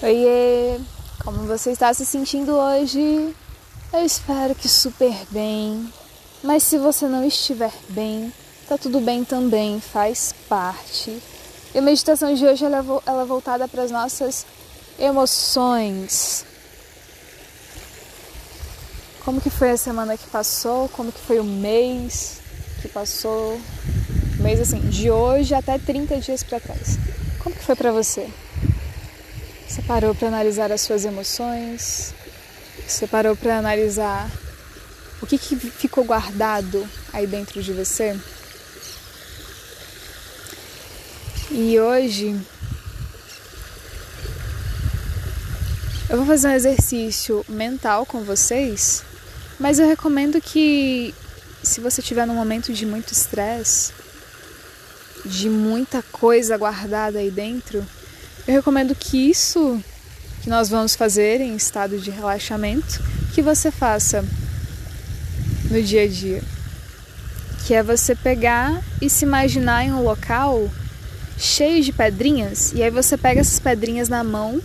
Oiê! Como você está se sentindo hoje? Eu espero que super bem. Mas se você não estiver bem, tá tudo bem também, faz parte. E a meditação de hoje ela ela é voltada para as nossas emoções. Como que foi a semana que passou? Como que foi o mês que passou? mês assim, de hoje até 30 dias para trás. Como que foi para você? Você parou para analisar as suas emoções? Você parou para analisar o que, que ficou guardado aí dentro de você? E hoje eu vou fazer um exercício mental com vocês, mas eu recomendo que se você estiver num momento de muito estresse, de muita coisa guardada aí dentro, eu recomendo que isso que nós vamos fazer em estado de relaxamento, que você faça no dia a dia. Que é você pegar e se imaginar em um local cheio de pedrinhas, e aí você pega essas pedrinhas na mão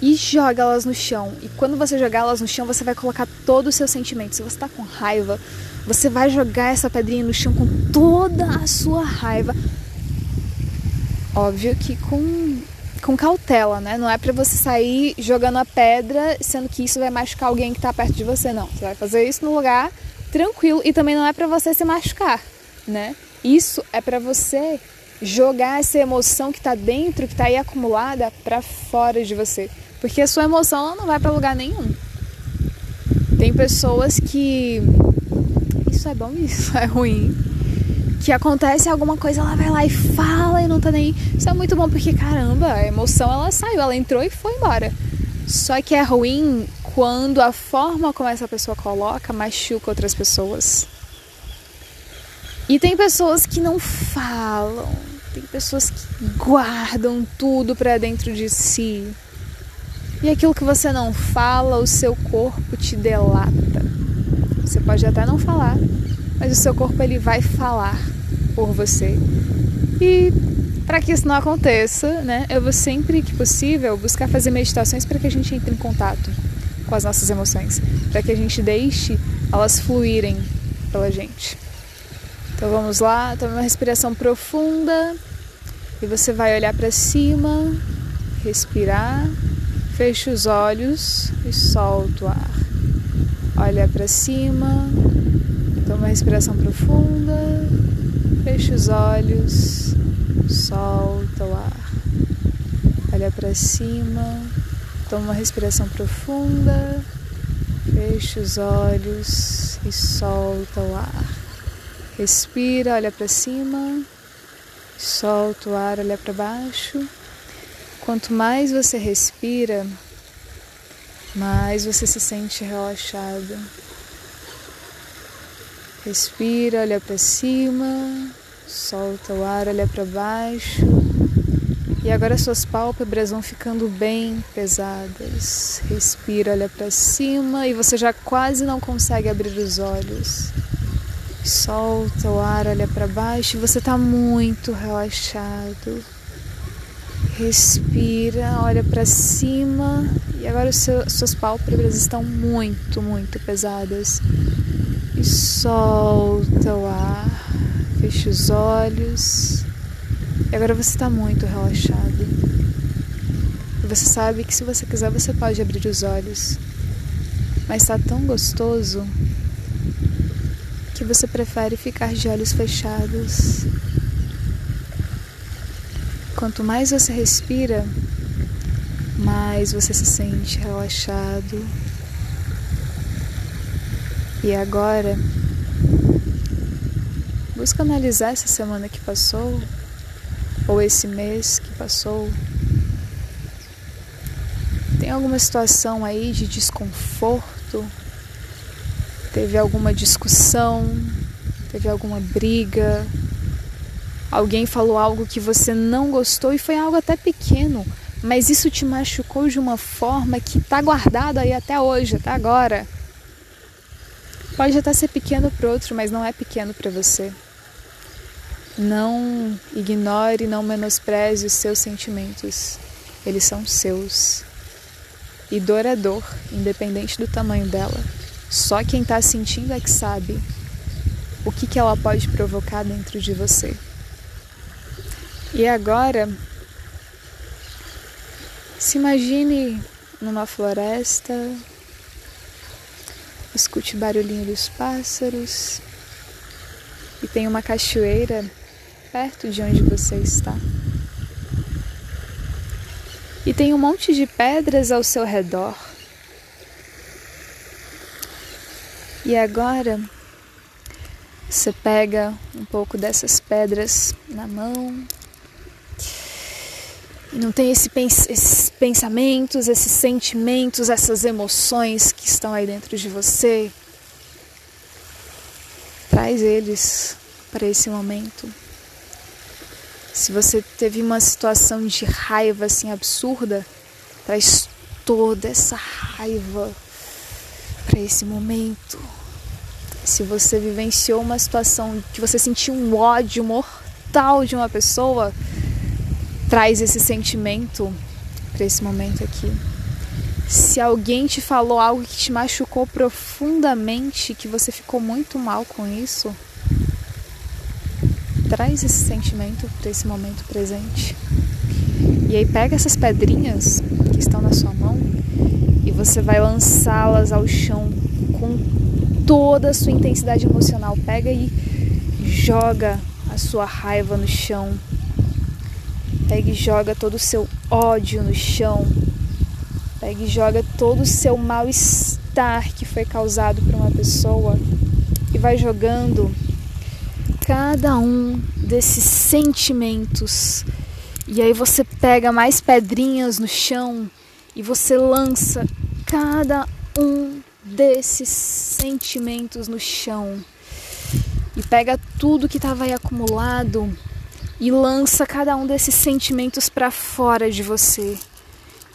e joga elas no chão. E quando você jogar elas no chão, você vai colocar todo o seu sentimento. Se você está com raiva, você vai jogar essa pedrinha no chão com toda a sua raiva. Óbvio que com com cautela, né? Não é para você sair jogando a pedra, sendo que isso vai machucar alguém que tá perto de você, não. Você vai fazer isso no lugar tranquilo e também não é para você se machucar, né? Isso é para você jogar essa emoção que tá dentro, que tá aí acumulada para fora de você, porque a sua emoção ela não vai para lugar nenhum. Tem pessoas que isso é bom, isso é ruim que acontece alguma coisa, ela vai lá e fala e não tá nem. Isso é muito bom porque, caramba, a emoção ela saiu, ela entrou e foi embora. Só que é ruim quando a forma como essa pessoa coloca machuca outras pessoas. E tem pessoas que não falam, tem pessoas que guardam tudo para dentro de si. E aquilo que você não fala, o seu corpo te delata. Você pode até não falar, mas o seu corpo ele vai falar por você. E para que isso não aconteça, né, eu vou sempre que possível buscar fazer meditações para que a gente entre em contato com as nossas emoções, para que a gente deixe elas fluírem pela gente. Então vamos lá, toma uma respiração profunda e você vai olhar para cima, respirar, fecha os olhos e solta o ar. Olha para cima, uma respiração profunda Fecha os olhos, solta o ar. Olha para cima, toma uma respiração profunda, fecha os olhos e solta o ar. Respira, olha para cima, solta o ar, olha para baixo. Quanto mais você respira, mais você se sente relaxado. Respira, olha para cima, solta o ar, olha para baixo. E agora suas pálpebras vão ficando bem pesadas. Respira, olha para cima e você já quase não consegue abrir os olhos. Solta o ar, olha para baixo e você está muito relaxado. Respira, olha para cima e agora seu, suas pálpebras estão muito, muito pesadas e solta o ar, fecha os olhos. E agora você está muito relaxado. Você sabe que se você quiser você pode abrir os olhos. Mas está tão gostoso que você prefere ficar de olhos fechados. Quanto mais você respira, mais você se sente relaxado, e agora, busca analisar essa semana que passou, ou esse mês que passou. Tem alguma situação aí de desconforto? Teve alguma discussão? Teve alguma briga? Alguém falou algo que você não gostou e foi algo até pequeno, mas isso te machucou de uma forma que está guardado aí até hoje, até agora. Pode até ser pequeno para outro, mas não é pequeno para você. Não ignore, não menospreze os seus sentimentos. Eles são seus. E dor é dor, independente do tamanho dela. Só quem está sentindo é que sabe o que, que ela pode provocar dentro de você. E agora, se imagine numa floresta, escute o barulhinho dos pássaros e tem uma cachoeira perto de onde você está. E tem um monte de pedras ao seu redor. E agora você pega um pouco dessas pedras na mão. Não tem esse esses pensamentos, esses sentimentos, essas emoções que estão aí dentro de você. Traz eles para esse momento. Se você teve uma situação de raiva assim absurda, traz toda essa raiva para esse momento. Se você vivenciou uma situação que você sentiu um ódio mortal de uma pessoa, traz esse sentimento para esse momento aqui. Se alguém te falou algo que te machucou profundamente, que você ficou muito mal com isso, traz esse sentimento para esse momento presente. E aí pega essas pedrinhas que estão na sua mão e você vai lançá-las ao chão com toda a sua intensidade emocional. Pega e joga a sua raiva no chão. Pega e joga todo o seu ódio no chão. Pega e joga todo o seu mal-estar que foi causado por uma pessoa e vai jogando cada um desses sentimentos. E aí você pega mais pedrinhas no chão e você lança cada um desses sentimentos no chão e pega tudo que estava aí acumulado e lança cada um desses sentimentos para fora de você.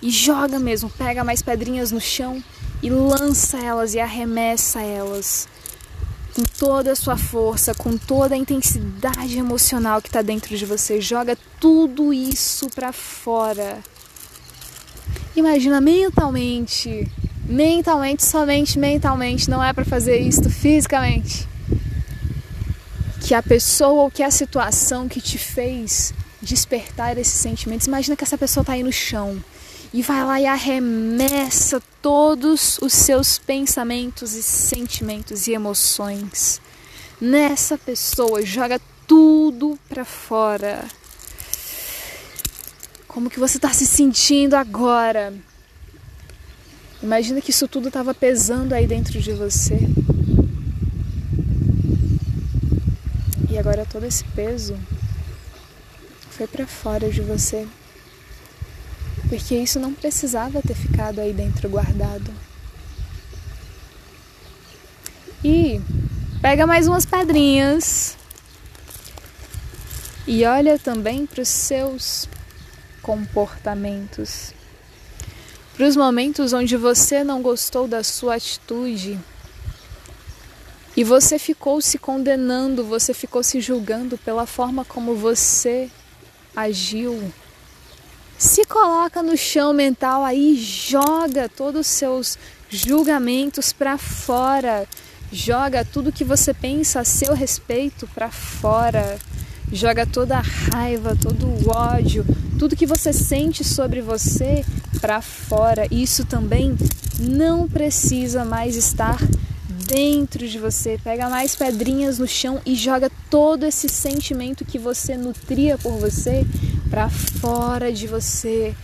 E joga mesmo, pega mais pedrinhas no chão e lança elas e arremessa elas com toda a sua força, com toda a intensidade emocional que está dentro de você. Joga tudo isso para fora. Imagina mentalmente mentalmente, somente mentalmente, não é para fazer isto fisicamente. Que a pessoa ou que a situação que te fez despertar esses sentimentos, imagina que essa pessoa está aí no chão e vai lá e arremessa todos os seus pensamentos e sentimentos e emoções nessa pessoa, joga tudo para fora. Como que você está se sentindo agora? Imagina que isso tudo estava pesando aí dentro de você. Agora todo esse peso foi para fora de você. Porque isso não precisava ter ficado aí dentro guardado. E pega mais umas pedrinhas e olha também para os seus comportamentos para os momentos onde você não gostou da sua atitude e você ficou se condenando, você ficou se julgando pela forma como você agiu. Se coloca no chão mental aí, joga todos os seus julgamentos para fora. Joga tudo que você pensa a seu respeito para fora. Joga toda a raiva, todo o ódio, tudo que você sente sobre você para fora. Isso também não precisa mais estar dentro de você. Pega mais pedrinhas no chão e joga todo esse sentimento que você nutria por você para fora de você.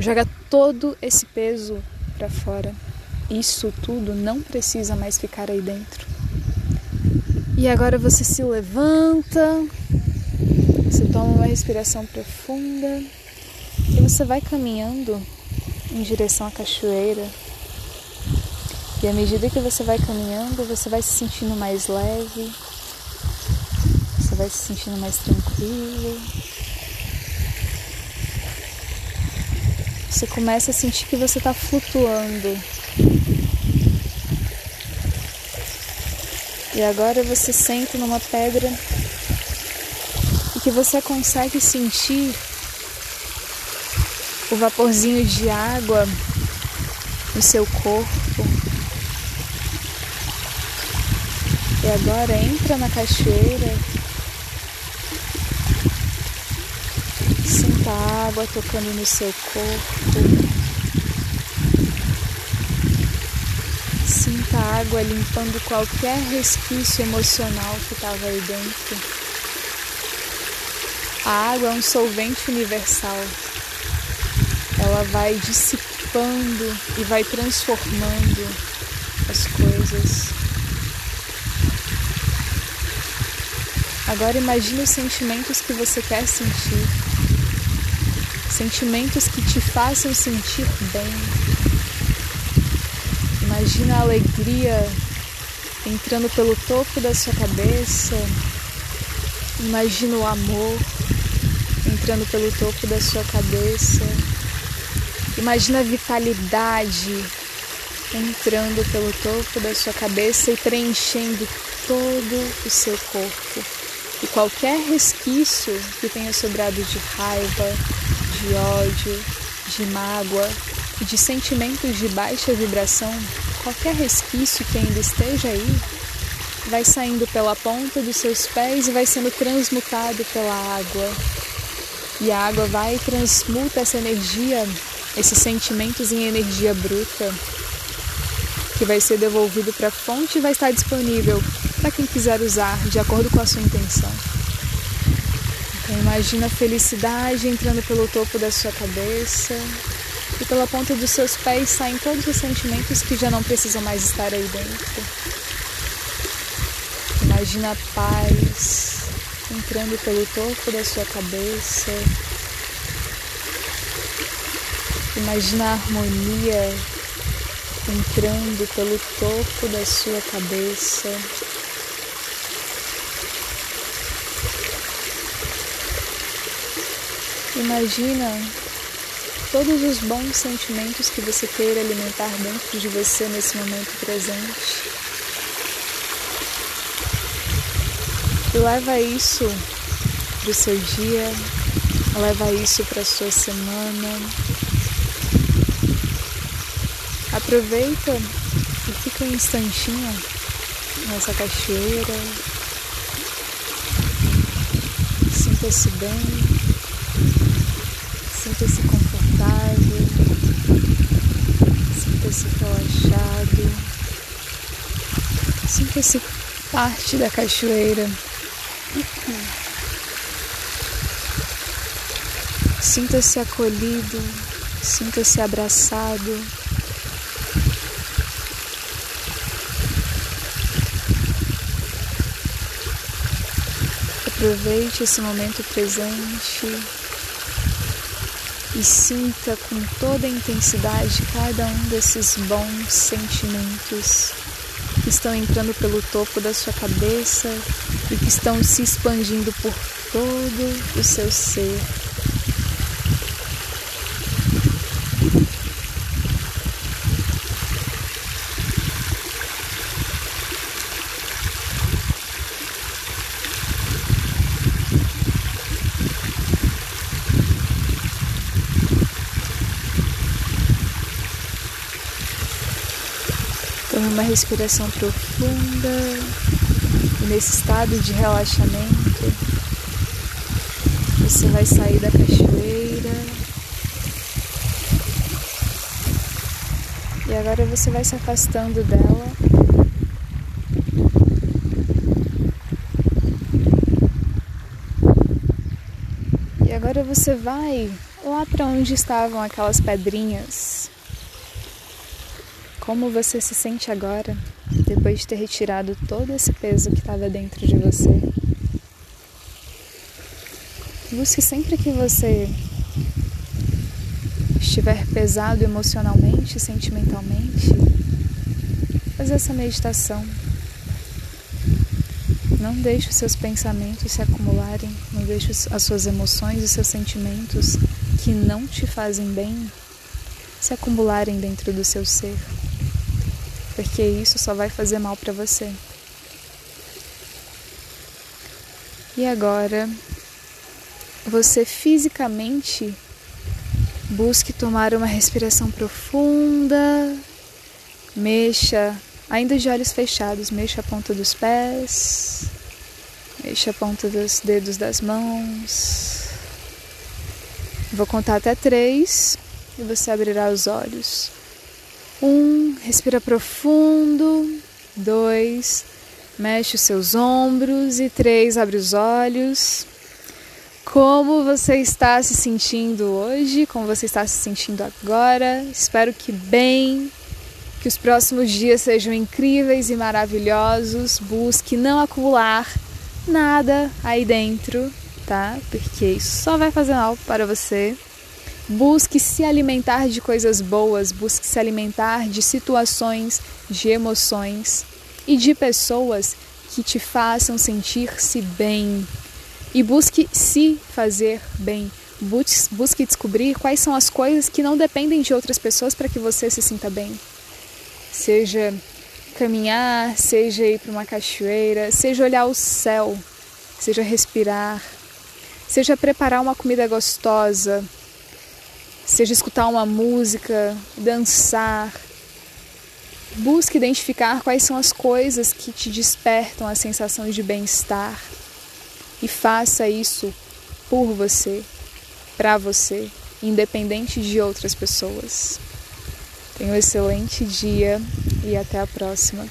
Joga todo esse peso para fora. Isso tudo não precisa mais ficar aí dentro. E agora você se levanta, você toma uma respiração profunda e você vai caminhando em direção à cachoeira. E à medida que você vai caminhando, você vai se sentindo mais leve, você vai se sentindo mais tranquilo. Você começa a sentir que você está flutuando. E agora você senta numa pedra e que você consegue sentir o vaporzinho de água no seu corpo. E agora entra na cachoeira. Sinta a água tocando no seu corpo. Sinta a água limpando qualquer resquício emocional que estava aí dentro. A água é um solvente universal. Ela vai dissipando e vai transformando as coisas. Agora imagine os sentimentos que você quer sentir. Sentimentos que te façam sentir bem Imagina a alegria entrando pelo topo da sua cabeça. Imagina o amor entrando pelo topo da sua cabeça. Imagina a vitalidade entrando pelo topo da sua cabeça e preenchendo todo o seu corpo. E qualquer resquício que tenha sobrado de raiva, de ódio, de mágoa, de sentimentos de baixa vibração qualquer resquício que ainda esteja aí vai saindo pela ponta dos seus pés e vai sendo transmutado pela água. E a água vai e transmuta essa energia, esses sentimentos em energia bruta, que vai ser devolvido para a fonte e vai estar disponível para quem quiser usar de acordo com a sua intenção. Então imagina a felicidade entrando pelo topo da sua cabeça, e pela ponta dos seus pés saem todos os sentimentos que já não precisam mais estar aí dentro. Imagina a paz entrando pelo topo da sua cabeça. Imagina a harmonia entrando pelo topo da sua cabeça. Imagina todos os bons sentimentos que você queira alimentar dentro de você nesse momento presente. E leva isso para o seu dia, leva isso para a sua semana. Aproveita e fica um instantinho nessa cachoeira. Sinta-se bem, sinta-se confortável, sinta-se relaxado, sinta-se parte da cachoeira. Sinta-se acolhido, sinta-se abraçado. Aproveite esse momento presente e sinta com toda a intensidade cada um desses bons sentimentos que estão entrando pelo topo da sua cabeça e que estão se expandindo por todo o seu ser. Uma respiração profunda. E nesse estado de relaxamento você vai sair da cachoeira. E agora você vai se afastando dela. E agora você vai lá para onde estavam aquelas pedrinhas como você se sente agora, depois de ter retirado todo esse peso que estava dentro de você? Busque sempre que você estiver pesado emocionalmente, sentimentalmente, fazer essa meditação. Não deixe os seus pensamentos se acumularem, não deixe as suas emoções e seus sentimentos que não te fazem bem se acumularem dentro do seu ser porque isso só vai fazer mal para você. E agora, você fisicamente Busque tomar uma respiração profunda. Mexa, ainda de olhos fechados, mexa a ponta dos pés, mexa a ponta dos dedos das mãos. Vou contar até três e você abrirá os olhos. Um, respira profundo. Dois, mexe os seus ombros. E três, abre os olhos. Como você está se sentindo hoje? Como você está se sentindo agora? Espero que bem. Que os próximos dias sejam incríveis e maravilhosos. Busque não acumular nada aí dentro, tá? Porque isso só vai fazer mal para você. Busque se alimentar de coisas boas, busque se alimentar de situações, de emoções e de pessoas que te façam sentir-se bem. E busque se fazer bem. Busque descobrir quais são as coisas que não dependem de outras pessoas para que você se sinta bem. Seja caminhar, seja ir para uma cachoeira, seja olhar o céu, seja respirar, seja preparar uma comida gostosa, seja escutar uma música, dançar. Busque identificar quais são as coisas que te despertam a sensação de bem-estar e faça isso por você, para você, independente de outras pessoas. Tenha um excelente dia e até a próxima.